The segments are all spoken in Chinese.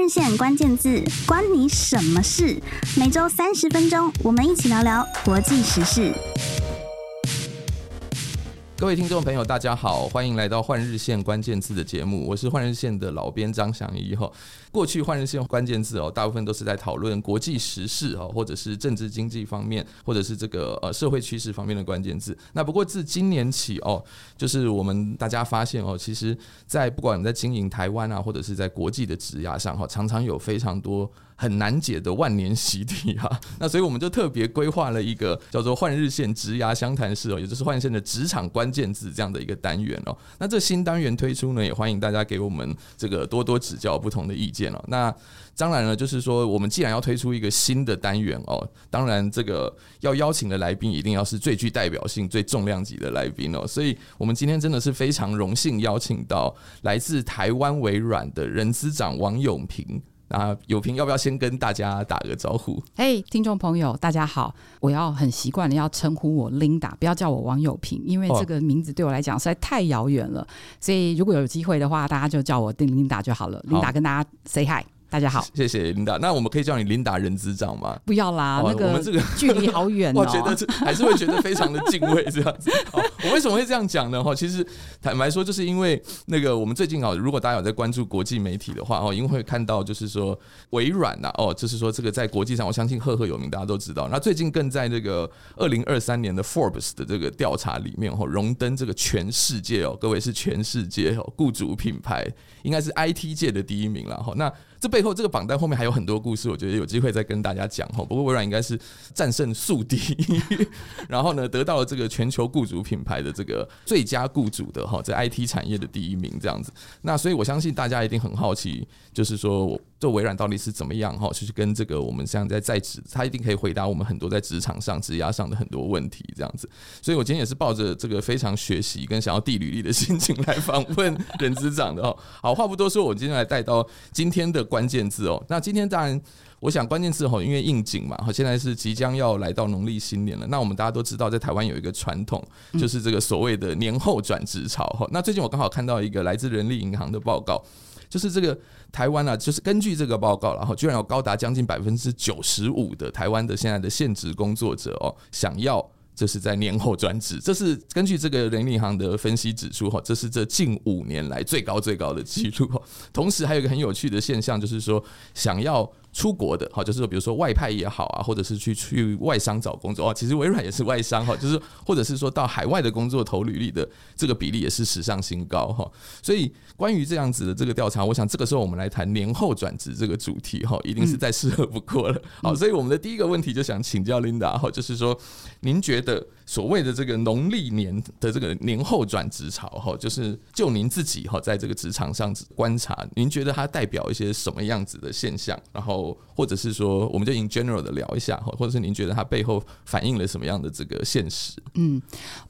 日线关键字，关你什么事？每周三十分钟，我们一起聊聊国际时事。各位听众朋友，大家好，欢迎来到《换日线关键字》的节目，我是换日线的老编张翔一哈。过去换日线关键字哦，大部分都是在讨论国际时事哦，或者是政治经济方面，或者是这个呃社会趋势方面的关键字。那不过自今年起哦，就是我们大家发现哦，其实，在不管在经营台湾啊，或者是在国际的职涯上哈，常常有非常多。很难解的万年习题哈，那所以我们就特别规划了一个叫做“换日线直牙相谈室”哦，也就是换线的职场关键字这样的一个单元哦。那这新单元推出呢，也欢迎大家给我们这个多多指教不同的意见哦。那当然了，就是说我们既然要推出一个新的单元哦，当然这个要邀请的来宾一定要是最具代表性、最重量级的来宾哦。所以我们今天真的是非常荣幸邀请到来自台湾微软的人资长王永平。啊，有平要不要先跟大家打个招呼？嘿，hey, 听众朋友，大家好！我要很习惯的要称呼我 Linda，不要叫我王友平，因为这个名字对我来讲实在太遥远了。所以如果有机会的话，大家就叫我 Linda 就好了。好 Linda 跟大家 say hi。大家好，谢谢琳达。那我们可以叫你琳达人资长吗？不要啦，那个我们这个 距离好远哦。我觉得这还是会觉得非常的敬畏这样子。好，我为什么会这样讲呢？哈，其实坦白说，就是因为那个我们最近啊，如果大家有在关注国际媒体的话哦，因为会看到就是说微软呐，哦，就是说这个在国际上，我相信赫赫有名，大家都知道。那最近更在这个二零二三年的 Forbes 的这个调查里面，哦，荣登这个全世界哦，各位是全世界哦，雇主品牌应该是 IT 界的第一名了哈。那这背后这个榜单后面还有很多故事，我觉得有机会再跟大家讲哈。不过微软应该是战胜宿敌，然后呢，得到了这个全球雇主品牌的这个最佳雇主的哈，在 IT 产业的第一名这样子。那所以我相信大家一定很好奇，就是说做微软到底是怎么样哈？就是跟这个我们现在在职，他一定可以回答我们很多在职场上、职涯上的很多问题这样子。所以我今天也是抱着这个非常学习跟想要递履历的心情来访问人资长的哦。好，话不多说，我今天来带到今天的。关键字哦，那今天当然，我想关键字哈，因为应景嘛，哈，现在是即将要来到农历新年了。那我们大家都知道，在台湾有一个传统，就是这个所谓的年后转职潮哈。那最近我刚好看到一个来自人力银行的报告，就是这个台湾啊，就是根据这个报告，然后居然有高达将近百分之九十五的台湾的现在的现职工作者哦，想要。这是在年后转职，这是根据这个人力行的分析指出，哈，这是这近五年来最高最高的记录。同时，还有一个很有趣的现象，就是说想要。出国的哈，就是说，比如说外派也好啊，或者是去去外商找工作哦，其实微软也是外商哈，就是或者是说到海外的工作投履历的这个比例也是史上新高哈。所以关于这样子的这个调查，我想这个时候我们来谈年后转职这个主题哈，一定是再适合不过了。好，所以我们的第一个问题就想请教 Linda 哈，就是说您觉得所谓的这个农历年的这个年后转职潮哈，就是就您自己哈在这个职场上观察，您觉得它代表一些什么样子的现象？然后或者是说，我们就 in general 的聊一下哈，或者是您觉得它背后反映了什么样的这个现实？嗯，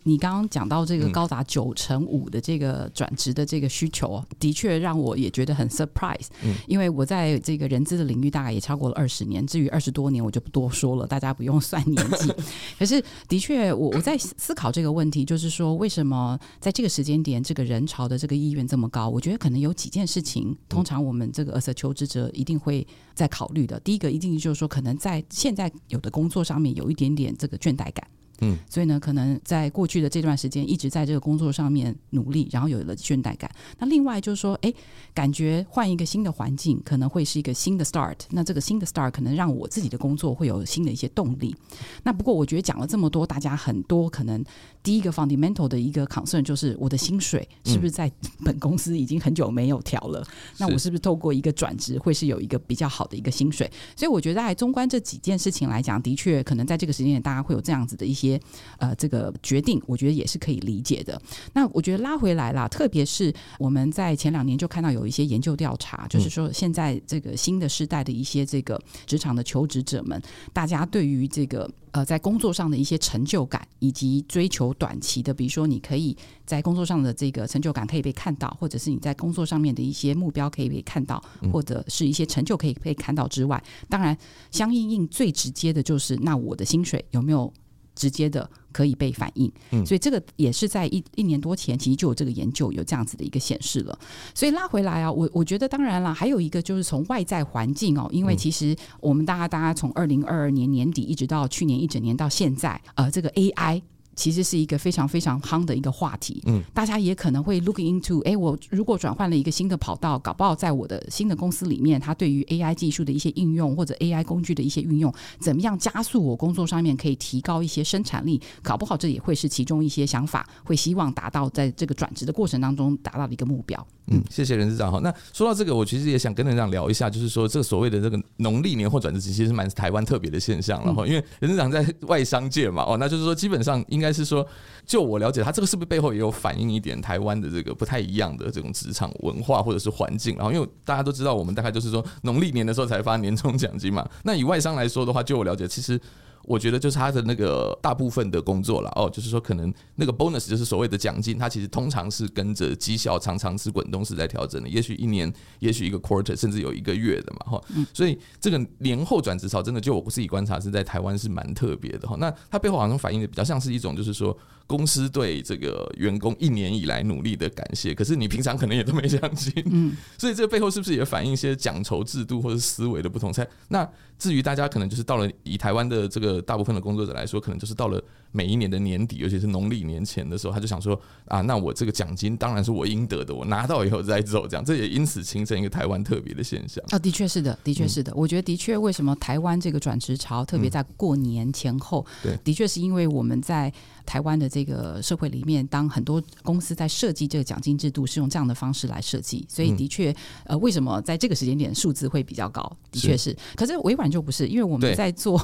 你刚刚讲到这个高达九成五的这个转职的这个需求，的确让我也觉得很 surprise。嗯，因为我在这个人资的领域大概也超过了二十年，至于二十多年我就不多说了，大家不用算年纪。可是的确，我我在思考这个问题，就是说为什么在这个时间点，这个人潮的这个意愿这么高？我觉得可能有几件事情，通常我们这个 as a 求职者一定会在考虑的。第一个一定就是说，可能在现在有的工作上面有一点点这个倦怠感。嗯，所以呢，可能在过去的这段时间一直在这个工作上面努力，然后有了倦怠感。那另外就是说，哎，感觉换一个新的环境可能会是一个新的 start。那这个新的 start 可能让我自己的工作会有新的一些动力。那不过我觉得讲了这么多，大家很多可能第一个 fundamental 的一个 concern 就是我的薪水是不是在本公司已经很久没有调了？嗯、那我是不是透过一个转职会是有一个比较好的一个薪水？所以我觉得在中观这几件事情来讲，的确可能在这个时间点大家会有这样子的一些。呃，这个决定我觉得也是可以理解的。那我觉得拉回来啦，特别是我们在前两年就看到有一些研究调查，就是说现在这个新的时代的一些这个职场的求职者们，大家对于这个呃在工作上的一些成就感，以及追求短期的，比如说你可以在工作上的这个成就感可以被看到，或者是你在工作上面的一些目标可以被看到，或者是一些成就可以被看到之外，当然相应应最直接的就是那我的薪水有没有？直接的可以被反映。嗯，所以这个也是在一一年多前，其实就有这个研究有这样子的一个显示了。所以拉回来啊，我我觉得当然了，还有一个就是从外在环境哦，因为其实我们大家大家从二零二二年年底一直到去年一整年到现在，呃，这个 AI。其实是一个非常非常夯的一个话题，嗯，大家也可能会 look into，哎，我如果转换了一个新的跑道，搞不好在我的新的公司里面，它对于 AI 技术的一些应用或者 AI 工具的一些运用，怎么样加速我工作上面可以提高一些生产力？搞不好这也会是其中一些想法，会希望达到在这个转职的过程当中达到的一个目标。嗯，谢谢任市长哈。那说到这个，我其实也想跟任执长聊一下，就是说这个所谓的这个农历年后转职其实是蛮台湾特别的现象了哈。因为任市长在外商界嘛，哦，那就是说基本上应该但是说，就我了解，他这个是不是背后也有反映一点台湾的这个不太一样的这种职场文化或者是环境？然后因为大家都知道，我们大概就是说农历年的时候才发年终奖金嘛。那以外商来说的话，就我了解，其实。我觉得就是他的那个大部分的工作了哦，就是说可能那个 bonus 就是所谓的奖金，它其实通常是跟着绩效常常是滚动式在调整的，也许一年，也许一个 quarter，甚至有一个月的嘛哈。所以这个年后转职潮真的就我自己观察是在台湾是蛮特别的哈。那它背后好像反映的比较像是一种就是说。公司对这个员工一年以来努力的感谢，可是你平常可能也都没奖金，嗯，所以这个背后是不是也反映一些奖酬制度或者思维的不同？才那至于大家可能就是到了以台湾的这个大部分的工作者来说，可能就是到了每一年的年底，尤其是农历年前的时候，他就想说啊，那我这个奖金当然是我应得的，我拿到以后再走，这样这也因此形成一个台湾特别的现象。啊，的确是的，的确是的，我觉得的确为什么台湾这个转职潮特别在过年前后，对，的确是因为我们在。台湾的这个社会里面，当很多公司在设计这个奖金制度，是用这样的方式来设计，所以的确，呃，为什么在这个时间点数字会比较高？的确是，可是微软就不是，因为我们在做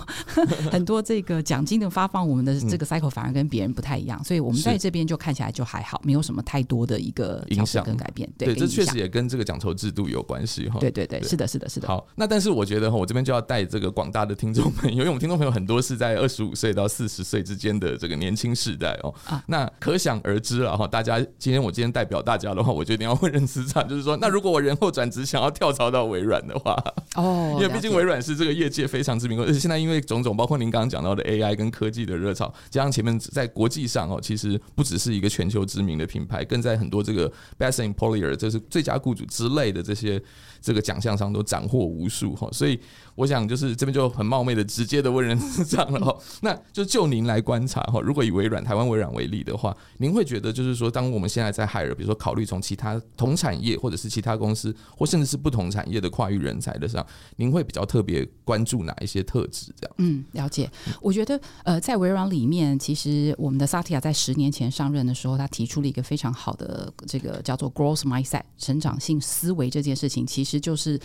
很多这个奖金的发放，我们的这个 cycle 反而跟别人不太一样，所以我们在这边就看起来就还好，没有什么太多的一个影响跟改变。对，这确实也跟这个奖酬制度有关系哈。对对对，是的，是的，是的。好，那但是我觉得哈，我这边就要带这个广大的听众朋友，因为我们听众朋友很多是在二十五岁到四十岁之间的这个年轻世代哦。那可想而知了哈，大家今天我今天代表大家的话，我决定要问任司长，就是说，那如果我人后转职想要跳槽到微软的话，哦，因为毕竟微软是这个业界非常知名，而且现在因为种种，包括您刚刚讲到的 AI 跟科技的热潮，加上前面在国际上哦，其实不只是一个全球知名的品牌，更在很多这个 Best Employer，就是最佳雇主之类的这些这个奖项上都斩获无数哈，所以。我想就是这边就很冒昧的直接的问人这样了哈，那就就您来观察哈，如果以微软台湾微软为例的话，您会觉得就是说，当我们现在在海尔比如说考虑从其他同产业或者是其他公司，或甚至是不同产业的跨域人才的上，您会比较特别关注哪一些特质？这样？嗯，了解。我觉得呃，在微软里面，其实我们的萨提亚在十年前上任的时候，他提出了一个非常好的这个叫做 growth mindset 成长性思维这件事情，其实就是。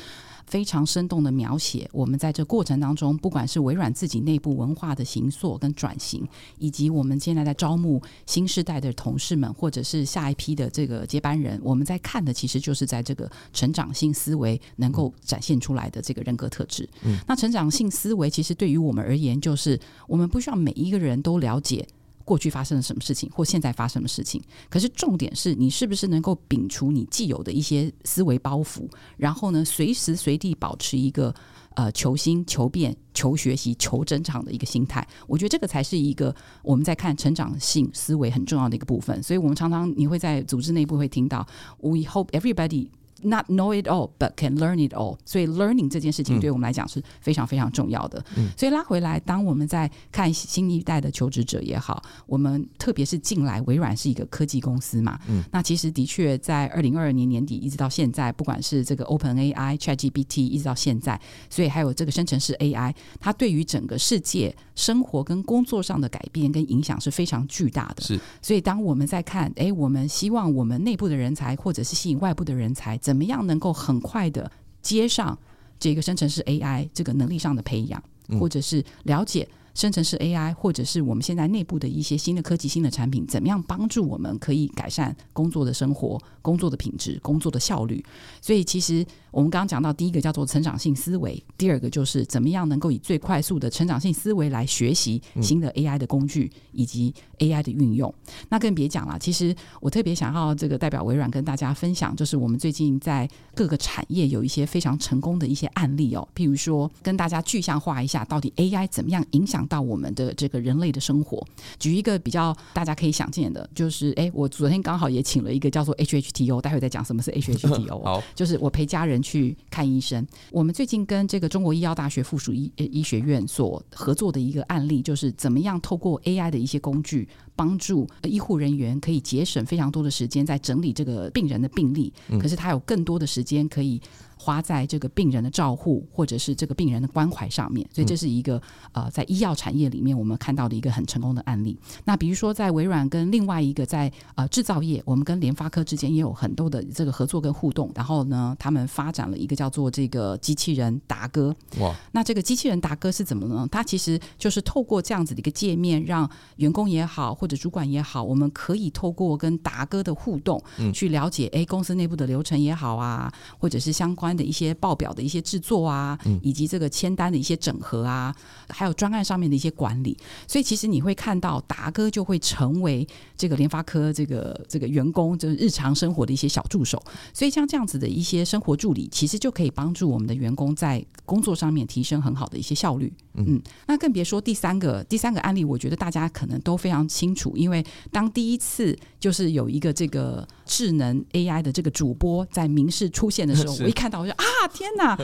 非常生动的描写，我们在这过程当中，不管是微软自己内部文化的形塑跟转型，以及我们现在在招募新时代的同事们，或者是下一批的这个接班人，我们在看的其实就是在这个成长性思维能够展现出来的这个人格特质。嗯，那成长性思维其实对于我们而言，就是我们不需要每一个人都了解。过去发生了什么事情，或现在发生的事情？可是重点是你是不是能够摒除你既有的一些思维包袱，然后呢，随时随地保持一个呃求新、求变、求学习、求增长的一个心态？我觉得这个才是一个我们在看成长性思维很重要的一个部分。所以我们常常你会在组织内部会听到，We hope everybody。Not know it all, but can learn it all。所以，learning 这件事情对我们来讲是非常非常重要的。嗯、所以拉回来，当我们在看新一代的求职者也好，我们特别是近来，微软是一个科技公司嘛。嗯、那其实的确在二零二二年年底一直到现在，不管是这个 Open AI、ChatGPT 一直到现在，所以还有这个生成式 AI，它对于整个世界生活跟工作上的改变跟影响是非常巨大的。是。所以，当我们在看，哎，我们希望我们内部的人才，或者是吸引外部的人才，怎么样能够很快的接上这个生成式 AI 这个能力上的培养，或者是了解生成式 AI，或者是我们现在内部的一些新的科技、新的产品，怎么样帮助我们可以改善工作的生活、工作的品质、工作的效率？所以，其实。我们刚刚讲到，第一个叫做成长性思维，第二个就是怎么样能够以最快速的成长性思维来学习新的 AI 的工具以及 AI 的运用。那更别讲了，其实我特别想要这个代表微软跟大家分享，就是我们最近在各个产业有一些非常成功的一些案例哦。譬如说，跟大家具象化一下，到底 AI 怎么样影响响到我们的这个人类的生活。举一个比较大家可以想见的，就是哎，我昨天刚好也请了一个叫做 HHTO，待会再讲什么是 HHTO。好，就是我陪家人去看医生。我们最近跟这个中国医药大学附属医医学院所合作的一个案例，就是怎么样透过 AI 的一些工具，帮助医护人员可以节省非常多的时间在整理这个病人的病历，可是他有更多的时间可以。花在这个病人的照护或者是这个病人的关怀上面，所以这是一个呃，在医药产业里面我们看到的一个很成功的案例。那比如说，在微软跟另外一个在呃制造业，我们跟联发科之间也有很多的这个合作跟互动。然后呢，他们发展了一个叫做这个机器人达哥。哇！那这个机器人达哥是怎么呢？它其实就是透过这样子的一个界面，让员工也好或者主管也好，我们可以透过跟达哥的互动，去了解哎公司内部的流程也好啊，或者是相关。的一些报表的一些制作啊，嗯以及这个签单的一些整合啊，还有专案上面的一些管理，所以其实你会看到达哥就会成为这个联发科这个这个员工就是日常生活的一些小助手，所以像这样子的一些生活助理，其实就可以帮助我们的员工在工作上面提升很好的一些效率。嗯，那更别说第三个第三个案例，我觉得大家可能都非常清楚，因为当第一次就是有一个这个智能 AI 的这个主播在民视出现的时候，我一看到。我就啊，天哪！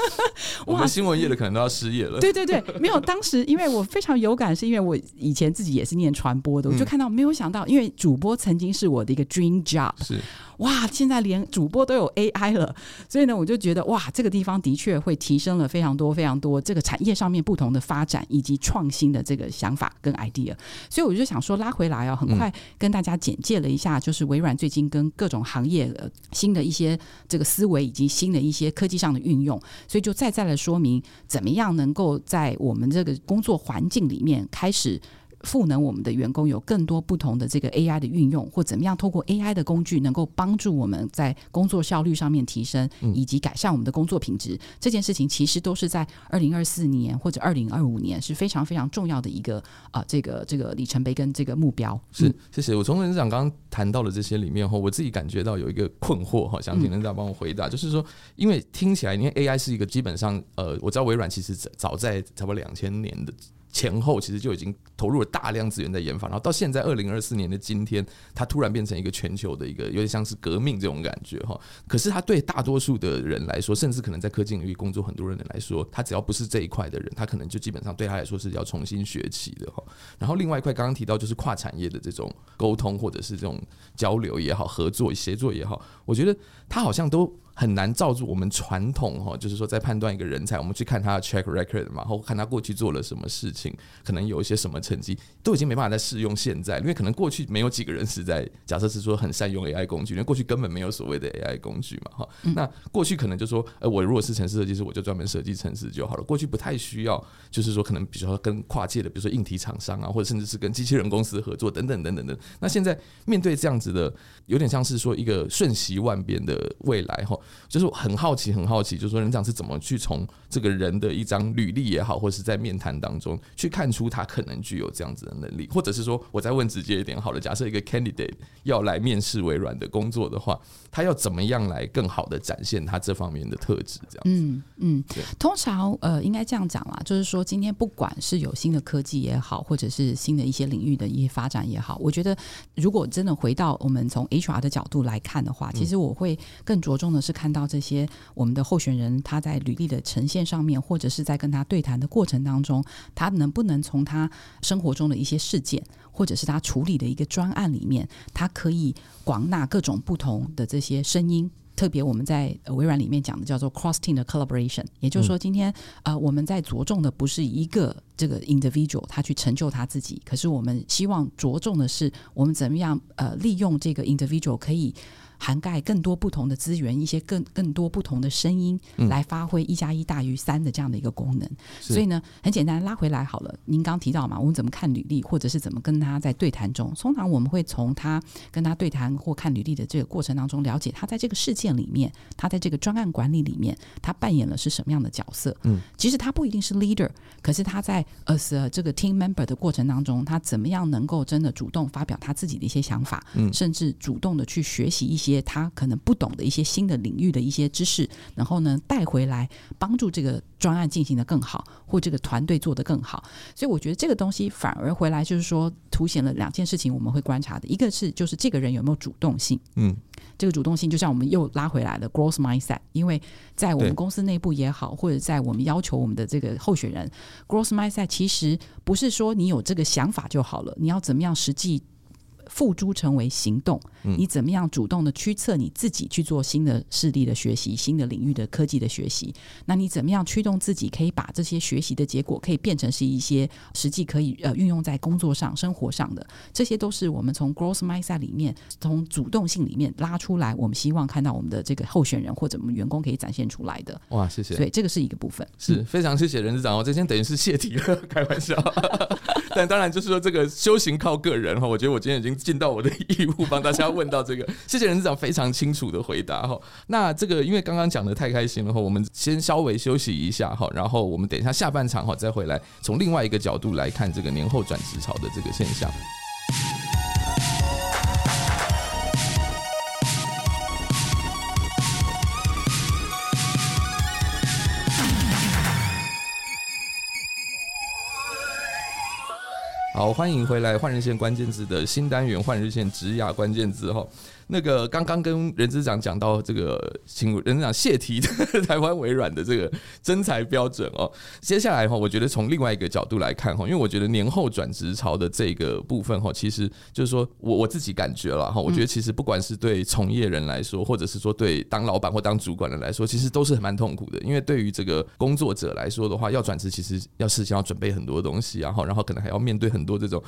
我们新闻业的可能都要失业了。对对对，没有。当时因为我非常有感，是因为我以前自己也是念传播的，我就看到没有想到，因为主播曾经是我的一个 dream job。是。哇，现在连主播都有 AI 了，所以呢，我就觉得哇，这个地方的确会提升了非常多、非常多这个产业上面不同的发展以及创新的这个想法跟 idea。所以我就想说，拉回来哦，很快跟大家简介了一下，就是微软最近跟各种行业的新的一些这个思维以及新的一些科技上的运用，所以就再再来说明怎么样能够在我们这个工作环境里面开始。赋能我们的员工有更多不同的这个 AI 的运用，或怎么样透过 AI 的工具能够帮助我们在工作效率上面提升，以及改善我们的工作品质。嗯、这件事情其实都是在二零二四年或者二零二五年是非常非常重要的一个啊、呃，这个这个里程碑跟这个目标。是，谢谢。我从任长刚刚谈到了这些里面后，我自己感觉到有一个困惑哈，想请任长帮我回答，嗯、就是说，因为听起来，因为 AI 是一个基本上呃，我知道微软其实早在差不多两千年的。前后其实就已经投入了大量资源在研发，然后到现在二零二四年的今天，它突然变成一个全球的一个有点像是革命这种感觉哈。可是它对大多数的人来说，甚至可能在科技领域工作很多人来说，他只要不是这一块的人，他可能就基本上对他来说是要重新学起的哈。然后另外一块刚刚提到就是跨产业的这种沟通或者是这种交流也好，合作协作也好，我觉得他好像都。很难照住我们传统哈，就是说在判断一个人才，我们去看他的 track record 嘛，然后看他过去做了什么事情，可能有一些什么成绩，都已经没办法再适用现在，因为可能过去没有几个人是在假设是说很善用 AI 工具，因为过去根本没有所谓的 AI 工具嘛哈。那过去可能就说，呃，我如果是城市设计师，我就专门设计城市就好了。过去不太需要，就是说可能比如说跟跨界的，比如说硬体厂商啊，或者甚至是跟机器人公司合作等等等等等。那现在面对这样子的，有点像是说一个瞬息万变的未来哈。就是很好奇，很好奇，就是说人长是怎么去从这个人的一张履历也好，或者是在面谈当中去看出他可能具有这样子的能力，或者是说，我再问直接一点，好了，假设一个 candidate 要来面试微软的工作的话，他要怎么样来更好的展现他这方面的特质？这样子，嗯嗯，通常呃，应该这样讲啦，就是说，今天不管是有新的科技也好，或者是新的一些领域的一些发展也好，我觉得如果真的回到我们从 HR 的角度来看的话，其实我会更着重的是看到这些我们的候选人他在履历的呈现上面，或者是在跟他对谈的过程当中，他能不能从他生活中的一些事件，或者是他处理的一个专案里面，他可以广纳各种不同的这些声音。特别我们在微软里面讲的叫做 cross team 的 collaboration，也就是说，今天呃我们在着重的不是一个这个 individual 他去成就他自己，可是我们希望着重的是我们怎么样呃利用这个 individual 可以。涵盖更多不同的资源，一些更更多不同的声音，来发挥一加一大于三的这样的一个功能。是所以呢，很简单，拉回来好了。您刚提到嘛，我们怎么看履历，或者是怎么跟他在对谈中，通常我们会从他跟他对谈或看履历的这个过程当中，了解他在这个事件里面，他在这个专案管理里面，他扮演了是什么样的角色。嗯，其实他不一定是 leader，可是他在 as 这个 team member 的过程当中，他怎么样能够真的主动发表他自己的一些想法，嗯，甚至主动的去学习一些。些他可能不懂的一些新的领域的一些知识，然后呢带回来帮助这个专案进行的更好，或这个团队做得更好。所以我觉得这个东西反而回来就是说凸显了两件事情，我们会观察的，一个是就是这个人有没有主动性，嗯，这个主动性就像我们又拉回来了 growth mindset，因为在我们公司内部也好，或者在我们要求我们的这个候选人 growth mindset，其实不是说你有这个想法就好了，你要怎么样实际。付诸成为行动，你怎么样主动的驱策你自己去做新的势力的学习、新的领域的科技的学习？那你怎么样驱动自己可以把这些学习的结果可以变成是一些实际可以呃运用在工作上、生活上的？这些都是我们从 growth mindset 里面、从主动性里面拉出来，我们希望看到我们的这个候选人或者我们员工可以展现出来的。哇，谢谢！所以这个是一个部分，是非常谢谢人事长哦。这先等于是泄题了，开玩笑。但当然就是说，这个修行靠个人哈。我觉得我今天已经尽到我的 义务，帮大家问到这个。谢谢任市长非常清楚的回答哈。那这个因为刚刚讲的太开心了哈，我们先稍微休息一下哈，然后我们等一下下半场哈再回来，从另外一个角度来看这个年后转职潮的这个现象。好，欢迎回来，换日线关键字的新单元，换日线职涯关键字哈。那个刚刚跟任资长讲到这个，请任资长谢题台湾微软的这个征才标准哦。接下来哈，我觉得从另外一个角度来看哈，因为我觉得年后转职潮的这个部分哈，其实就是说我我自己感觉了哈，我觉得其实不管是对从业人来说，或者是说对当老板或当主管的来说，其实都是蛮痛苦的。因为对于这个工作者来说的话，要转职其实要事先要准备很多东西，然后然后可能还要面对很多这种。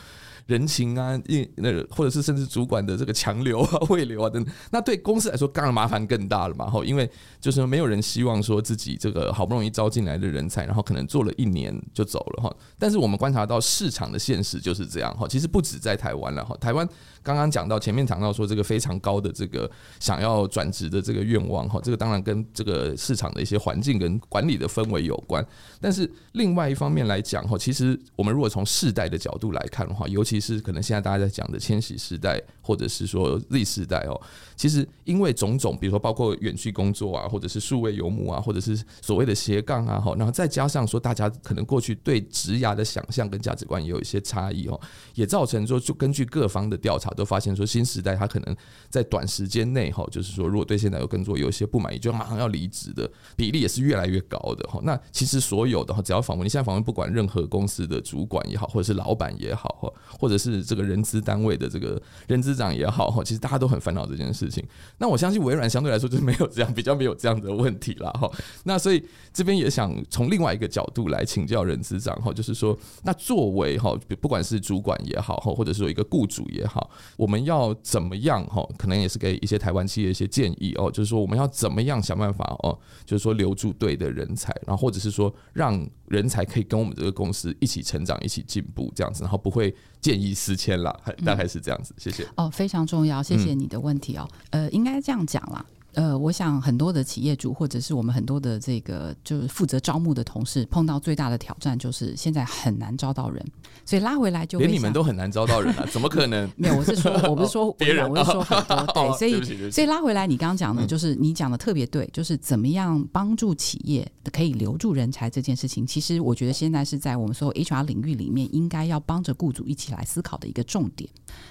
人情啊，一那个或者是甚至主管的这个强留啊、会留啊等，那对公司来说当然麻烦更大了嘛。哈，因为就是没有人希望说自己这个好不容易招进来的人才，然后可能做了一年就走了哈。但是我们观察到市场的现实就是这样哈。其实不止在台湾了哈，台湾刚刚讲到前面讲到说这个非常高的这个想要转职的这个愿望哈，这个当然跟这个市场的一些环境跟管理的氛围有关。但是另外一方面来讲哈，其实我们如果从世代的角度来看的话，尤其是可能现在大家在讲的千禧世代，或者是说 Z 世代哦，其实因为种种，比如说包括远距工作啊，或者是数位游牧啊，或者是所谓的斜杠啊，哈，然后再加上说大家可能过去对职涯的想象跟价值观也有一些差异哦，也造成说就根据各方的调查都发现说新时代他可能在短时间内哈，就是说如果对现在有工作有一些不满意，就马上要离职的比例也是越来越高的哈。那其实所有的哈，只要访问你现在访问不管任何公司的主管也好，或者是老板也好哈。或者是这个人资单位的这个人资长也好哈，其实大家都很烦恼这件事事情。那我相信微软相对来说就是没有这样，比较没有这样的问题了哈。那所以这边也想从另外一个角度来请教人资长哈，就是说，那作为哈，不管是主管也好哈，或者是说一个雇主也好，我们要怎么样哈？可能也是给一些台湾企业一些建议哦，就是说我们要怎么样想办法哦，就是说留住对的人才，然后或者是说让人才可以跟我们这个公司一起成长、一起进步这样子，然后不会。见异思迁啦，大概是这样子。谢谢。哦，非常重要，谢谢你的问题哦。呃，应该这样讲啦。呃，我想很多的企业主或者是我们很多的这个就是负责招募的同事，碰到最大的挑战就是现在很难招到人，所以拉回来就连你们都很难招到人啊？怎么可能？没有，我是说，我不是说 别人，我是说很多。对，所以对所以拉回来，你刚刚讲的，就是你讲的特别对，就是怎么样帮助企业可以留住人才这件事情，其实我觉得现在是在我们所有 HR 领域里面，应该要帮着雇主一起来思考的一个重点。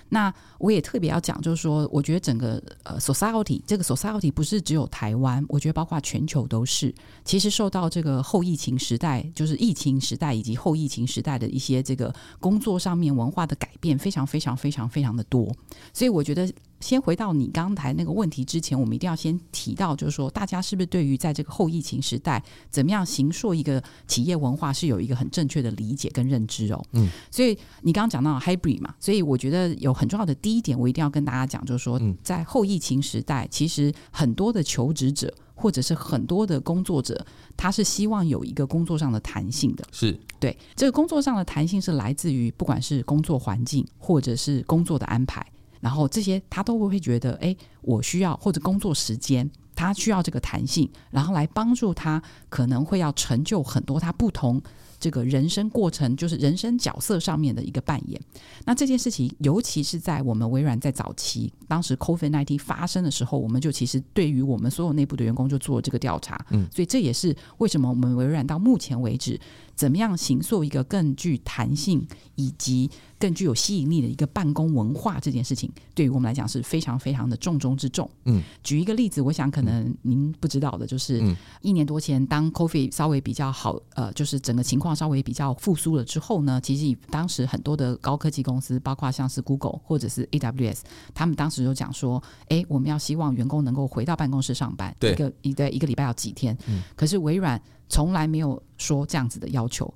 那我也特别要讲，就是说，我觉得整个呃 society 这个 society 不是只有台湾，我觉得包括全球都是，其实受到这个后疫情时代，就是疫情时代以及后疫情时代的一些这个工作上面文化的改变，非常非常非常非常的多，所以我觉得。先回到你刚才那个问题之前，我们一定要先提到，就是说，大家是不是对于在这个后疫情时代，怎么样形塑一个企业文化，是有一个很正确的理解跟认知哦。嗯，所以你刚刚讲到 hybrid 嘛，所以我觉得有很重要的第一点，我一定要跟大家讲，就是说，在后疫情时代，其实很多的求职者或者是很多的工作者，他是希望有一个工作上的弹性的。是对这个工作上的弹性是来自于不管是工作环境或者是工作的安排。然后这些他都会觉得，哎，我需要或者工作时间，他需要这个弹性，然后来帮助他可能会要成就很多他不同。这个人生过程就是人生角色上面的一个扮演。那这件事情，尤其是在我们微软在早期，当时 COVID-19 发生的时候，我们就其实对于我们所有内部的员工就做了这个调查。嗯，所以这也是为什么我们微软到目前为止，怎么样形塑一个更具弹性以及更具有吸引力的一个办公文化这件事情，对于我们来讲是非常非常的重中之重。嗯，举一个例子，我想可能您不知道的，就是一年多前，当 Coffee 稍微比较好，呃，就是整个情况稍微比较复苏了之后呢，其实当时很多的高科技公司，包括像是 Google 或者是 AWS，他们当时就讲说，哎，我们要希望员工能够回到办公室上班，对一个一对一个礼拜要几天。嗯，可是微软。从来没有说这样子的要求，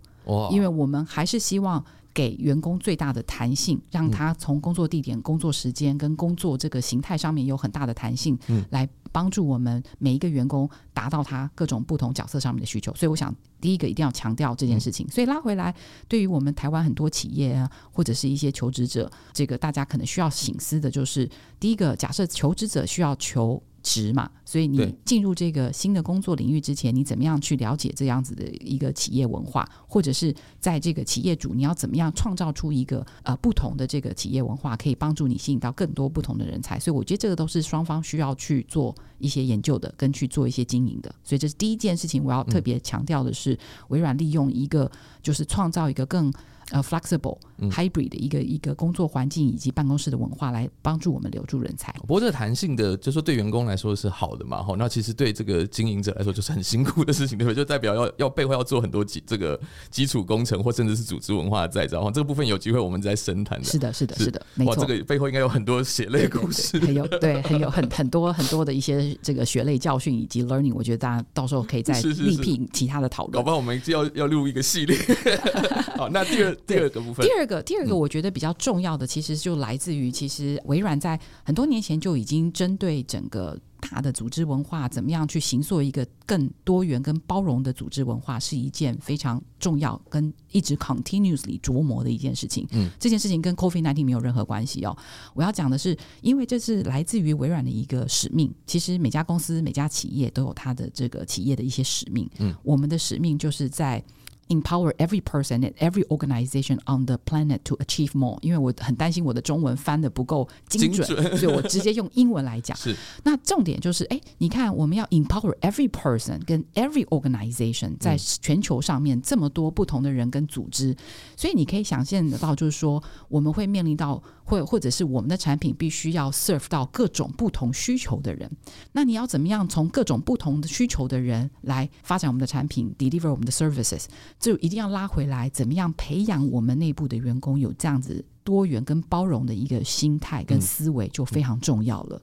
因为我们还是希望给员工最大的弹性，让他从工作地点、工作时间跟工作这个形态上面有很大的弹性，来帮助我们每一个员工达到他各种不同角色上面的需求。所以，我想第一个一定要强调这件事情。所以拉回来，对于我们台湾很多企业啊，或者是一些求职者，这个大家可能需要醒思的就是，第一个，假设求职者需要求。职嘛，所以你进入这个新的工作领域之前，你怎么样去了解这样子的一个企业文化，或者是在这个企业主，你要怎么样创造出一个呃不同的这个企业文化，可以帮助你吸引到更多不同的人才。所以我觉得这个都是双方需要去做一些研究的，跟去做一些经营的。所以这是第一件事情，我要特别强调的是，微软利用一个就是创造一个更。呃、uh，flexible、嗯、hybrid 的一个一个工作环境以及办公室的文化，来帮助我们留住人才。不过，这个弹性的，就是说对员工来说是好的嘛，哈。那其实对这个经营者来说，就是很辛苦的事情，对不对？就代表要要背后要做很多基这个基础工程，或甚至是组织文化的再造。这个部分有机会我们再深谈的。是的，是的，是的，没错。这个背后应该有很多血泪故事，很有对，很有很很多很多的一些这个血泪教训以及 learning。我觉得大家到时候可以再另辟其他的讨论。搞不好我们就要要录一个系列。好，那第二第二个部分。第二个，第二个，我觉得比较重要的，其实就来自于，其实微软在很多年前就已经针对整个大的组织文化，怎么样去形塑一个更多元跟包容的组织文化，是一件非常重要跟一直 continuously 琢磨的一件事情。嗯，这件事情跟 COVID-19 没有任何关系哦。我要讲的是，因为这是来自于微软的一个使命。其实每家公司、每家企业都有它的这个企业的一些使命。嗯，我们的使命就是在。Empower every person and every organization on the planet to achieve more。因为我很担心我的中文翻的不够精准，精准所以我直接用英文来讲。是，那重点就是，哎，你看，我们要 empower every person 跟 every organization，在全球上面这么多不同的人跟组织，所以你可以想象得到，就是说，我们会面临到，或或者是我们的产品必须要 serve 到各种不同需求的人。那你要怎么样从各种不同的需求的人来发展我们的产品，deliver 我们的 services？就一定要拉回来，怎么样培养我们内部的员工有这样子多元跟包容的一个心态跟思维，就非常重要了。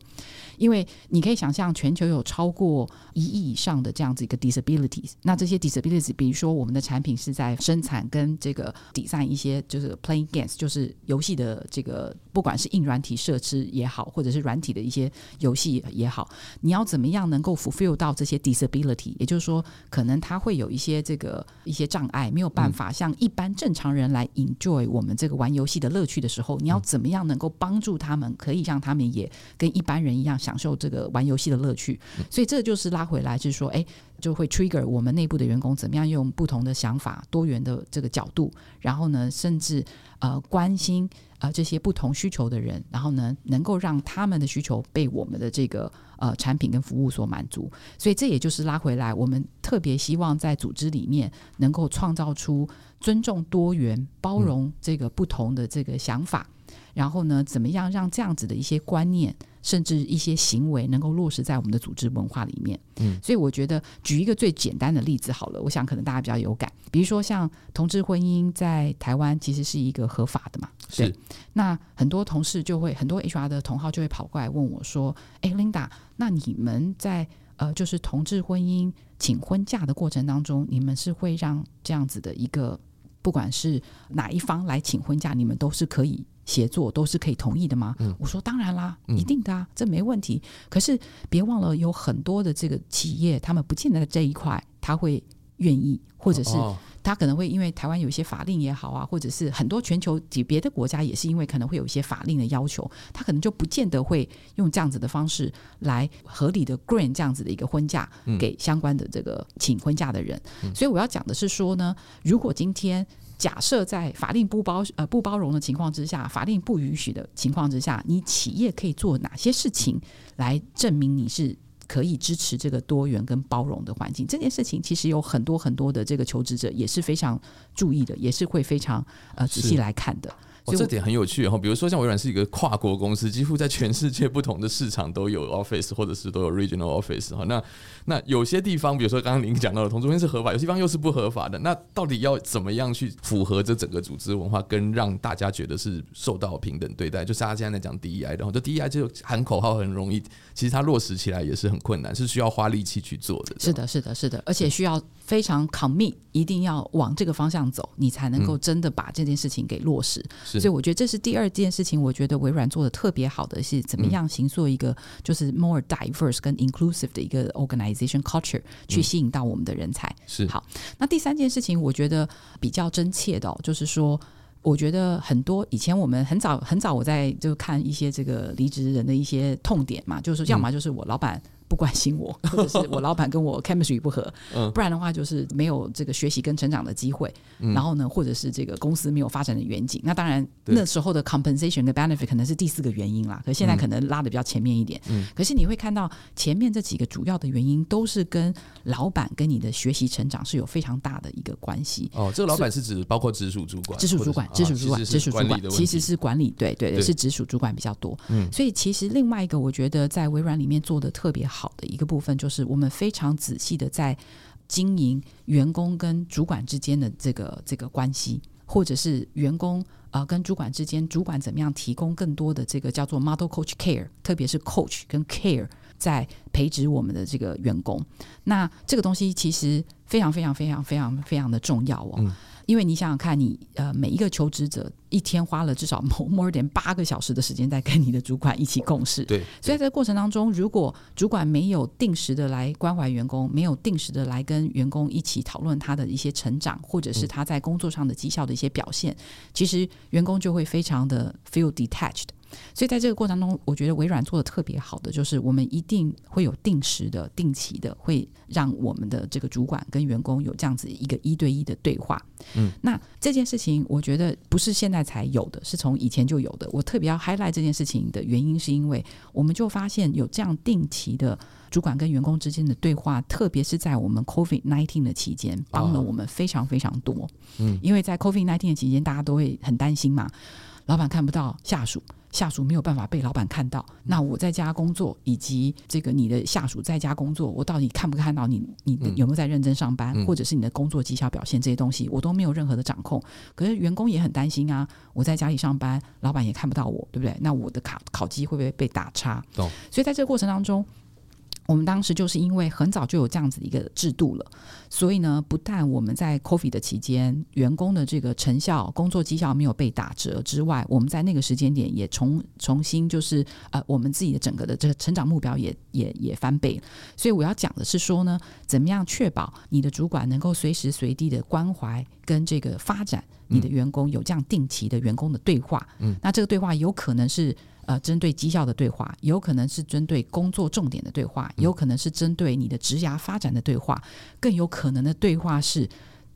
因为你可以想象，全球有超过一亿以上的这样子一个 disabilities，那这些 disabilities，比如说我们的产品是在生产跟这个 design 一些就是 playing games，就是游戏的这个不管是硬软体设施也好，或者是软体的一些游戏也好，你要怎么样能够 fulfill 到这些 disability，也就是说，可能他会有一些这个一些障碍，没有办法像一般正常人来 enjoy 我们这个玩游戏的乐趣的时候，你要怎么样能够帮助他们，可以让他们也跟一般人一样。享受这个玩游戏的乐趣，所以这就是拉回来，就是说，哎，就会 trigger 我们内部的员工怎么样用不同的想法、多元的这个角度，然后呢，甚至呃关心呃这些不同需求的人，然后呢，能够让他们的需求被我们的这个呃产品跟服务所满足。所以这也就是拉回来，我们特别希望在组织里面能够创造出尊重多元、包容这个不同的这个想法，然后呢，怎么样让这样子的一些观念。甚至一些行为能够落实在我们的组织文化里面，嗯，所以我觉得举一个最简单的例子好了，我想可能大家比较有感，比如说像同志婚姻在台湾其实是一个合法的嘛，对，是。那很多同事就会，很多 HR 的同号就会跑过来问我说：“哎，Linda，那你们在呃，就是同志婚姻请婚假的过程当中，你们是会让这样子的一个，不管是哪一方来请婚假，你们都是可以？”协作都是可以同意的吗？嗯、我说当然啦，一定的啊，嗯、这没问题。可是别忘了，有很多的这个企业，他们不见得在这一块他会愿意，或者是他可能会因为台湾有一些法令也好啊，或者是很多全球及别的国家也是因为可能会有一些法令的要求，他可能就不见得会用这样子的方式来合理的 grant 这样子的一个婚假给相关的这个请婚假的人。嗯、所以我要讲的是说呢，如果今天假设在法令不包呃不包容的情况之下，法令不允许的情况之下，你企业可以做哪些事情来证明你是？可以支持这个多元跟包容的环境，这件事情其实有很多很多的这个求职者也是非常注意的，也是会非常呃仔细来看的。哦，这点很有趣哈。比如说，像微软是一个跨国公司，几乎在全世界不同的市场都有 office，或者是都有 regional office 哈。那那有些地方，比如说刚刚您讲到的同性婚是合法，有些地方又是不合法的。那到底要怎么样去符合这整个组织文化，跟让大家觉得是受到平等对待？就是大家现在在讲 DEI 然后，这 DEI 就喊口号很容易，其实它落实起来也是很困难，是需要花力气去做的。是的，是的，是的，而且需要非常 commit，一定要往这个方向走，你才能够真的把这件事情给落实。是，所以我觉得这是第。二件事情，我觉得微软做的特别好的是怎么样形塑一个就是 more diverse 跟 inclusive 的一个 organization culture，去吸引到我们的人才。是好。那第三件事情，我觉得比较真切的，哦就是说，我觉得很多以前我们很早很早我在就看一些这个离职人的一些痛点嘛，就是要么就是我老板。不关心我，或者是我老板跟我 chemistry 不合，不然的话就是没有这个学习跟成长的机会。然后呢，或者是这个公司没有发展的远景。那当然那时候的 compensation 跟 benefit 可能是第四个原因啦。可是现在可能拉的比较前面一点。可是你会看到前面这几个主要的原因都是跟老板跟你的学习成长是有非常大的一个关系。哦，这个老板是指包括直属主管、直属主管、直属主管、直属主管，其实是管理，对对对，是直属主管比较多。嗯，所以其实另外一个我觉得在微软里面做的特别好。好的一个部分就是我们非常仔细的在经营员工跟主管之间的这个这个关系，或者是员工啊、跟主管之间，主管怎么样提供更多的这个叫做 model coach care，特别是 coach 跟 care 在培植我们的这个员工。那这个东西其实非常非常非常非常非常的重要哦。因为你想想看你，你呃每一个求职者一天花了至少 more than 八个小时的时间在跟你的主管一起共事，对。所以在这个过程当中，如果主管没有定时的来关怀员工，没有定时的来跟员工一起讨论他的一些成长，或者是他在工作上的绩效的一些表现，其实员工就会非常的 feel detached。所以在这个过程中，我觉得微软做的特别好的就是，我们一定会有定时的、定期的，会让我们的这个主管跟员工有这样子一个一对一的对话。嗯，那这件事情我觉得不是现在才有的，是从以前就有的。我特别要 highlight 这件事情的原因，是因为我们就发现有这样定期的主管跟员工之间的对话，特别是在我们 COVID nineteen 的期间，帮了我们非常非常多。嗯，因为在 COVID nineteen 的期间，大家都会很担心嘛。老板看不到下属，下属没有办法被老板看到。那我在家工作，以及这个你的下属在家工作，我到底看不看到你？你有没有在认真上班，嗯、或者是你的工作绩效表现这些东西，我都没有任何的掌控。可是员工也很担心啊，我在家里上班，老板也看不到我，对不对？那我的考考绩会不会被打叉？哦、所以在这个过程当中。我们当时就是因为很早就有这样子的一个制度了，所以呢，不但我们在 COVID 的期间，员工的这个成效、工作绩效没有被打折之外，我们在那个时间点也重重新就是呃，我们自己的整个的这个成长目标也也也翻倍。所以我要讲的是说呢，怎么样确保你的主管能够随时随地的关怀跟这个发展你的员工，有这样定期的员工的对话。嗯，那这个对话有可能是。呃，针对绩效的对话，有可能是针对工作重点的对话，有可能是针对你的职涯发展的对话，更有可能的对话是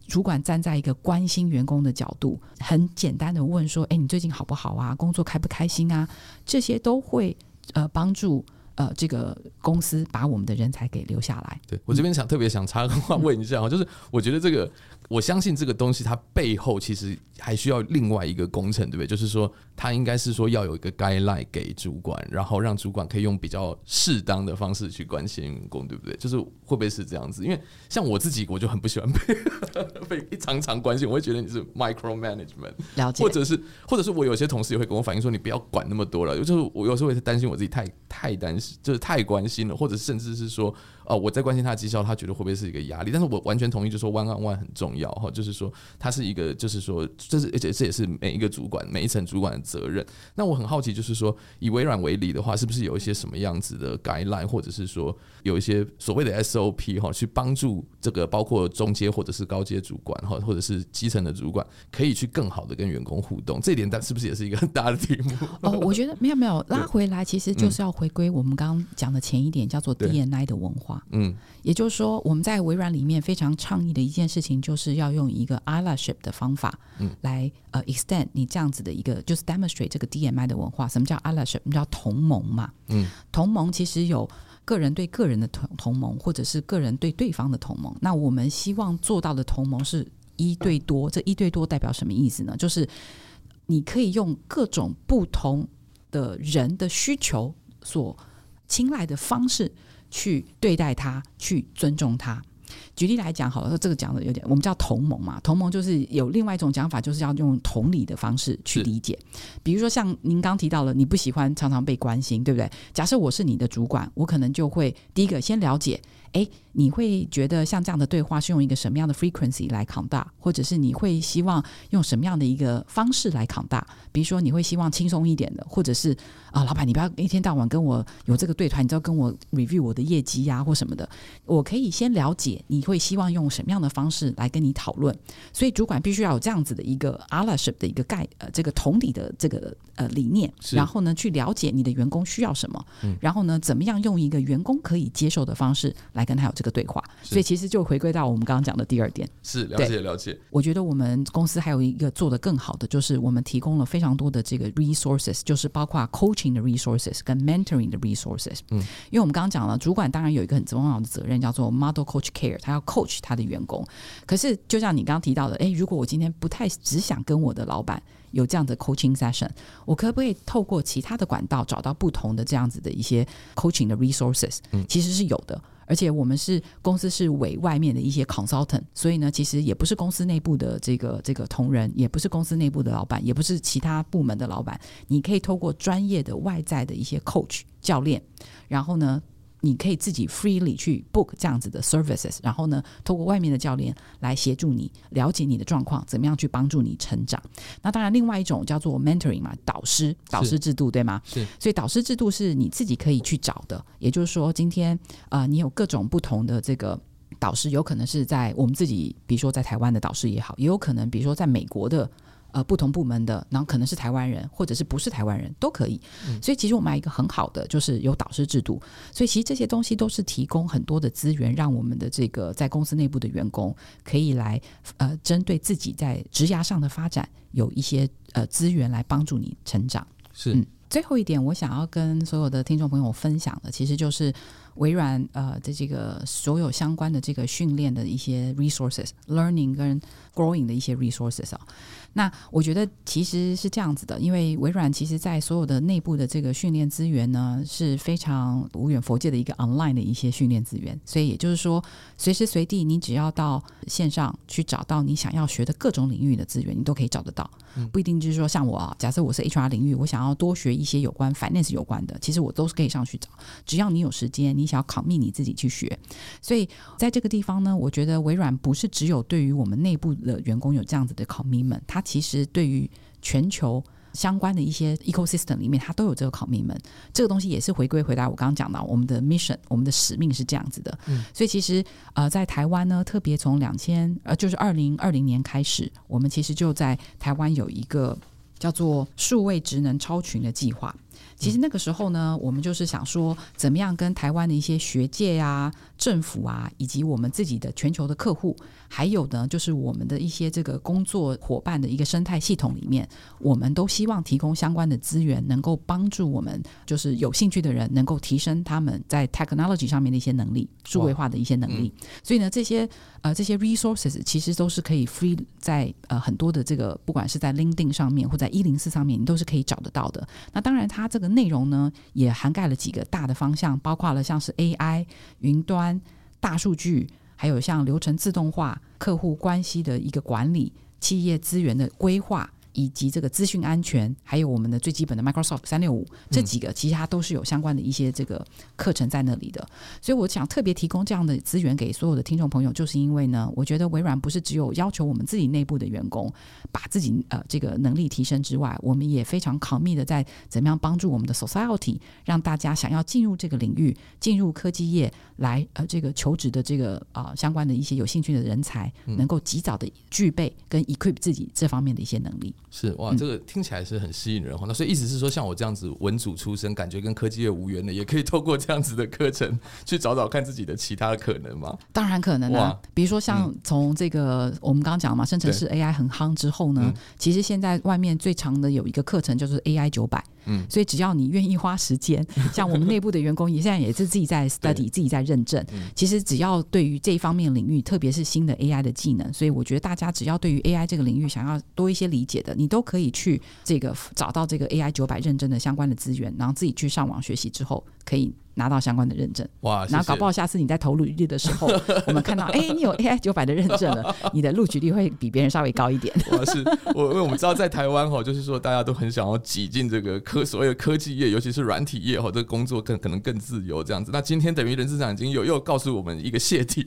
主管站在一个关心员工的角度，很简单的问说：“哎，你最近好不好啊？工作开不开心啊？”这些都会呃帮助。呃，这个公司把我们的人才给留下来。对，我这边想特别想插个话问一下啊，就是我觉得这个，我相信这个东西它背后其实还需要另外一个工程，对不对？就是说，它应该是说要有一个 guideline 给主管，然后让主管可以用比较适当的方式去关心员工，对不对？就是会不会是这样子？因为像我自己，我就很不喜欢被 被一常常关心，我会觉得你是 micro management，了解，或者是或者是我有些同事也会跟我反映说，你不要管那么多了，就是我有时候也是担心我自己太太担心。就是太关心了，或者甚至是说，呃，我在关心他的绩效，他觉得会不会是一个压力？但是我完全同意，就是说 one on one 很重要哈，就是说他是一个，就是说这是而且这也是每一个主管每一层主管的责任。那我很好奇，就是说以微软为例的话，是不是有一些什么样子的 guideline，或者是说有一些所谓的 SOP 哈，去帮助这个包括中阶或者是高阶主管哈，或者是基层的主管，可以去更好的跟员工互动？这一点，但是不是也是一个很大的题目？哦，我觉得没有没有 拉回来，其实就是要回归我们刚刚讲的前一点，叫做 DNI 的文化。嗯，也就是说，我们在微软里面非常倡议的一件事情，就是要用一个 allyship 的方法，嗯，来呃 extend 你这样子的一个，就是 demonstrate 这个 DMI 的文化。什么叫 allyship？什么叫同盟嘛？嗯，同盟其实有个人对个人的同同盟，或者是个人对对方的同盟。那我们希望做到的同盟是一对多。这一对多代表什么意思呢？就是你可以用各种不同的人的需求所青睐的方式。去对待他，去尊重他。举例来讲，好了，这个讲的有点，我们叫同盟嘛。同盟就是有另外一种讲法，就是要用同理的方式去理解。比如说，像您刚提到了，你不喜欢常常被关心，对不对？假设我是你的主管，我可能就会第一个先了解。诶，你会觉得像这样的对话是用一个什么样的 frequency 来 conduct，或者是你会希望用什么样的一个方式来 conduct？比如说，你会希望轻松一点的，或者是啊，老板，你不要一天到晚跟我有这个对谈，你知道跟我 review 我的业绩呀、啊，或什么的。我可以先了解你会希望用什么样的方式来跟你讨论。所以，主管必须要有这样子的一个 allyship 的一个概呃这个同理的这个呃理念，然后呢，去了解你的员工需要什么，嗯、然后呢，怎么样用一个员工可以接受的方式来跟他有这个对话，所以其实就回归到我们刚刚讲的第二点，是了解了解。我觉得我们公司还有一个做得更好的，就是我们提供了非常多的这个 resources，就是包括 coaching 的 resources 跟 mentoring 的 resources。嗯，因为我们刚刚讲了，主管当然有一个很重要的责任，叫做 model coach care，他要 coach 他的员工。可是就像你刚刚提到的，诶，如果我今天不太只想跟我的老板有这样的 coaching session，我可不可以透过其他的管道找到不同的这样子的一些 coaching 的 resources？嗯，其实是有的。而且我们是公司是委外面的一些 consultant，所以呢，其实也不是公司内部的这个这个同仁，也不是公司内部的老板，也不是其他部门的老板。你可以透过专业的外在的一些 coach 教练，然后呢，你可以自己 freely 去 book 这样子的 services，然后呢，透过外面的教练来协助你了解你的状况，怎么样去帮助你成长。那当然，另外一种叫做 mentoring 嘛，导师导师制度对吗？是。所以导师制度是你自己可以去找的，也就是说，今天啊、呃，你有各种不同的这个导师，有可能是在我们自己，比如说在台湾的导师也好，也有可能比如说在美国的。呃，不同部门的，然后可能是台湾人，或者是不是台湾人都可以。嗯。所以其实我们还有一个很好的，就是有导师制度。所以其实这些东西都是提供很多的资源，让我们的这个在公司内部的员工可以来呃，针对自己在职涯上的发展，有一些呃资源来帮助你成长。是。嗯。最后一点，我想要跟所有的听众朋友分享的，其实就是微软呃的这个所有相关的这个训练的一些 resources，learning 跟 growing 的一些 resources 啊。那我觉得其实是这样子的，因为微软其实在所有的内部的这个训练资源呢，是非常无远佛界的一个 online 的一些训练资源，所以也就是说，随时随地你只要到线上去找到你想要学的各种领域的资源，你都可以找得到。不一定就是说像我啊，假设我是 HR 领域，我想要多学一些有关 finance 有关的，其实我都是可以上去找，只要你有时间，你想要 commit 你自己去学。所以在这个地方呢，我觉得微软不是只有对于我们内部的员工有这样子的 commitment，它其实对于全球相关的一些 ecosystem 里面，它都有这个 commitment。这个东西也是回归回来，我刚刚讲到我们的 mission，我们的使命是这样子的。嗯，所以其实呃，在台湾呢，特别从两千呃，就是二零二零年开始，我们其实就在台湾有一个叫做数位职能超群的计划。其实那个时候呢，我们就是想说，怎么样跟台湾的一些学界啊、政府啊，以及我们自己的全球的客户，还有呢，就是我们的一些这个工作伙伴的一个生态系统里面，我们都希望提供相关的资源，能够帮助我们，就是有兴趣的人能够提升他们在 technology 上面的一些能力，数位化的一些能力。所以呢，这些呃这些 resources 其实都是可以 free 在呃很多的这个，不管是在 LinkedIn 上面或在一零四上面，你都是可以找得到的。那当然，它这个。内容呢，也涵盖了几个大的方向，包括了像是 AI、云端、大数据，还有像流程自动化、客户关系的一个管理、企业资源的规划、以及这个资讯安全，还有我们的最基本的 Microsoft 三六五这几个，其实它都是有相关的一些这个课程在那里的。所以我想特别提供这样的资源给所有的听众朋友，就是因为呢，我觉得微软不是只有要求我们自己内部的员工把自己呃这个能力提升之外，我们也非常 commit 的在怎么样帮助我们的 society，让大家想要进入这个领域、进入科技业来呃这个求职的这个啊、呃、相关的一些有兴趣的人才，能够及早的具备跟 equip 自己这方面的一些能力。是哇，这个听起来是很吸引人哈。那所以意思是说，像我这样子文组出身，感觉跟科技业无缘的，也可以透过这样子的课程去找找看自己的其他的可能吗？当然可能啊。比如说像从这个我们刚刚讲嘛，生成式 AI 很夯之后呢，其实现在外面最长的有一个课程就是 AI 九百。嗯，所以只要你愿意花时间，像我们内部的员工也现在也是自己在 study，自己在认证。其实只要对于这一方面领域，特别是新的 AI 的技能，所以我觉得大家只要对于 AI 这个领域想要多一些理解的，你都可以去这个找到这个 AI 九百认证的相关的资源，然后自己去上网学习之后，可以拿到相关的认证。哇，然后搞不好下次你在投履历的时候，我们看到哎，你有 AI 九百的认证了，你的录取率会比别人稍微高一点。哇，是我因为我们知道在台湾哈，就是说大家都很想要挤进这个。科所谓的科技业，尤其是软体业，哈，这个工作更可能更自由这样子。那今天等于人资长已经有又告诉我们一个泄题，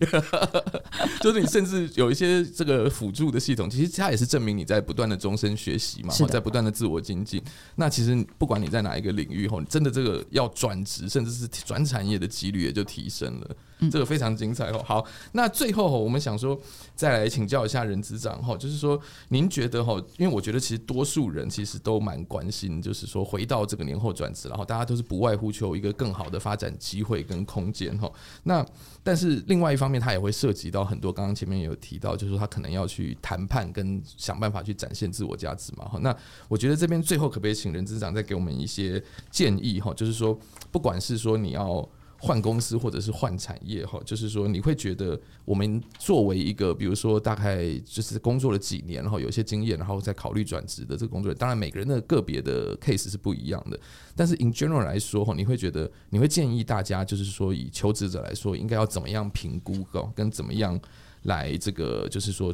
就是你甚至有一些这个辅助的系统，其实它也是证明你在不断的终身学习嘛，在不断的自我精进。那其实不管你在哪一个领域，吼，真的这个要转职甚至是转产业的几率也就提升了。这个非常精彩哦。好，那最后我们想说，再来请教一下任资长哈，就是说，您觉得哈，因为我觉得其实多数人其实都蛮关心，就是说回到这个年后转职，然后大家都是不外乎求一个更好的发展机会跟空间哈。那但是另外一方面，它也会涉及到很多，刚刚前面也有提到，就是说他可能要去谈判跟想办法去展现自我价值嘛哈。那我觉得这边最后可不可以请任资长再给我们一些建议哈？就是说，不管是说你要。换公司或者是换产业哈，就是说你会觉得我们作为一个，比如说大概就是工作了几年，然后有些经验，然后再考虑转职的这个工作，当然每个人的个别的 case 是不一样的，但是 in general 来说哈，你会觉得你会建议大家，就是说以求职者来说，应该要怎么样评估跟怎么样来这个，就是说。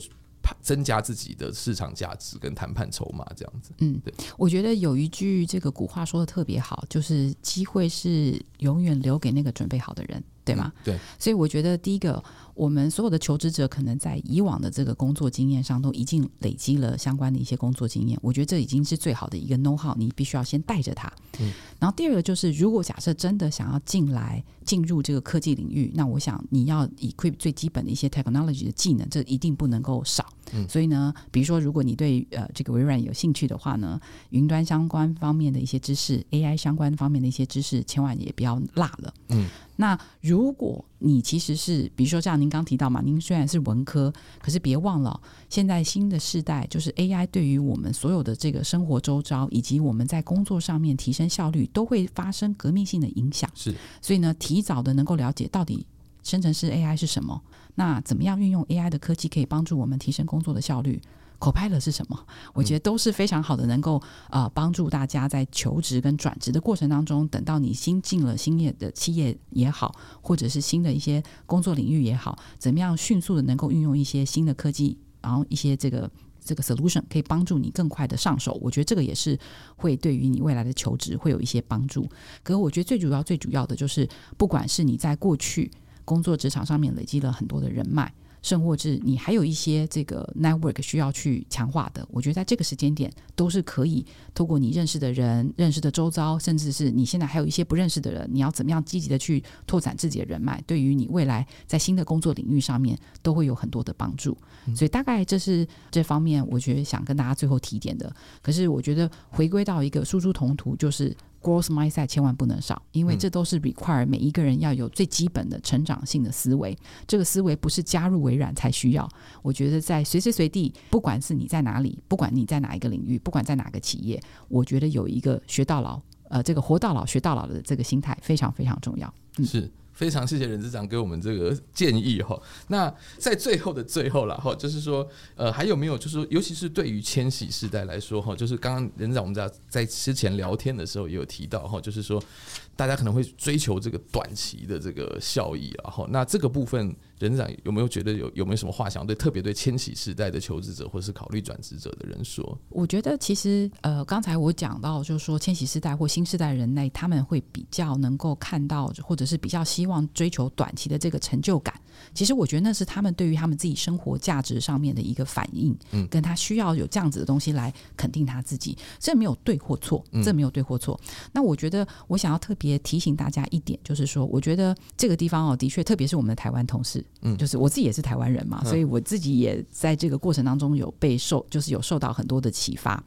增加自己的市场价值跟谈判筹码，这样子。嗯，对，我觉得有一句这个古话说的特别好，就是机会是永远留给那个准备好的人。对吗？对，所以我觉得第一个，我们所有的求职者可能在以往的这个工作经验上都已经累积了相关的一些工作经验，我觉得这已经是最好的一个 know how，你必须要先带着它。嗯，然后第二个就是，如果假设真的想要进来进入这个科技领域，那我想你要 equip 最基本的一些 technology 的技能，这一定不能够少。嗯，所以呢，比如说如果你对呃这个微软有兴趣的话呢，云端相关方面的一些知识，AI 相关方面的一些知识，千万也不要落了。嗯。那如果你其实是，比如说像您刚提到嘛，您虽然是文科，可是别忘了，现在新的世代就是 AI 对于我们所有的这个生活周遭，以及我们在工作上面提升效率，都会发生革命性的影响。是，所以呢，提早的能够了解到底生成式 AI 是什么，那怎么样运用 AI 的科技可以帮助我们提升工作的效率。Copilot 是什么？我觉得都是非常好的，能够呃帮助大家在求职跟转职的过程当中，等到你新进了新业的企业也好，或者是新的一些工作领域也好，怎么样迅速的能够运用一些新的科技，然后一些这个这个 solution 可以帮助你更快的上手。我觉得这个也是会对于你未来的求职会有一些帮助。可是我觉得最主要最主要的就是，不管是你在过去工作职场上面累积了很多的人脉。甚或是你还有一些这个 network 需要去强化的，我觉得在这个时间点都是可以透过你认识的人、认识的周遭，甚至是你现在还有一些不认识的人，你要怎么样积极的去拓展自己的人脉，对于你未来在新的工作领域上面都会有很多的帮助。所以大概这是这方面，我觉得想跟大家最后提点的。可是我觉得回归到一个输出同途，就是。Growth mindset 千万不能少，因为这都是 require 每一个人要有最基本的成长性的思维。这个思维不是加入微软才需要，我觉得在随时随地，不管是你在哪里，不管你在哪一个领域，不管在哪个企业，我觉得有一个学到老，呃，这个活到老学到老的这个心态非常非常重要。嗯，是。非常谢谢任之长给我们这个建议哈。那在最后的最后了哈，就是说呃还有没有就是说，尤其是对于千禧世代来说哈，就是刚刚人资长我们在在之前聊天的时候也有提到哈，就是说大家可能会追求这个短期的这个效益，然后那这个部分任长有没有觉得有有没有什么话想对特别对千禧世代的求职者或是考虑转职者的人说？我觉得其实呃，刚才我讲到就是说千禧世代或新时代人类，他们会比较能够看到，或者是比较希望追求短期的这个成就感。其实我觉得那是他们对于他们自己生活价值上面的一个反应，嗯，跟他需要有这样子的东西来肯定他自己，这没有对或错，这没有对或错。那我觉得我想要特别提醒大家一点，就是说，我觉得这个地方哦，的确，特别是我们的台湾同事，嗯，就是我自己也是台湾人嘛，所以我自己也在这个过程当中有被受，就是有受到很多的启发。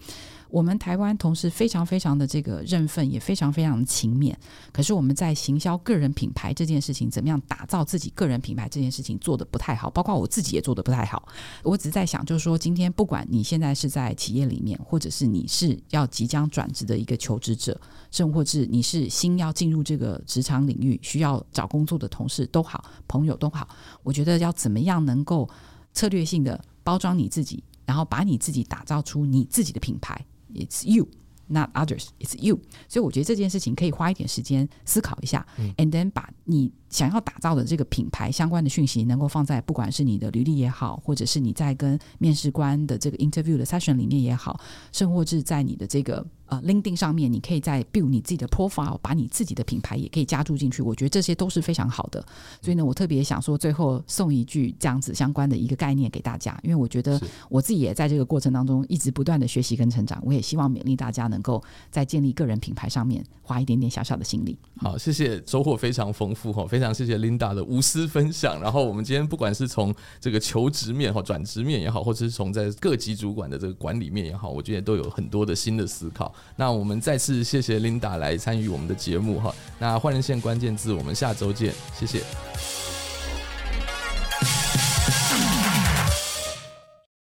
我们台湾同事非常非常的这个认份，也非常非常的勤勉。可是我们在行销个人品牌这件事情，怎么样打造自己个人品牌这件事情做得不太好，包括我自己也做得不太好。我只是在想，就是说，今天不管你现在是在企业里面，或者是你是要即将转职的一个求职者，甚或是你是新要进入这个职场领域需要找工作的同事都好，朋友都好，我觉得要怎么样能够策略性的包装你自己，然后把你自己打造出你自己的品牌。It's you, not others. It's you. 所以我觉得这件事情可以花一点时间思考一下，嗯，and then 把你。想要打造的这个品牌相关的讯息，能够放在不管是你的履历也好，或者是你在跟面试官的这个 interview 的 session 里面也好，甚或是在你的这个呃 LinkedIn 上面，你可以在 build 你自己的 profile，把你自己的品牌也可以加注进去。我觉得这些都是非常好的。所以呢，我特别想说，最后送一句这样子相关的一个概念给大家，因为我觉得我自己也在这个过程当中一直不断的学习跟成长。我也希望勉励大家能够在建立个人品牌上面花一点点小小的心力。好，谢谢，收获非常丰富哈，非非常谢谢 Linda 的无私分享。然后我们今天不管是从这个求职面哈、转职面也好，或者是从在各级主管的这个管理面也好，我觉得都有很多的新的思考。那我们再次谢谢 Linda 来参与我们的节目哈。那换人线关键字，我们下周见，谢谢。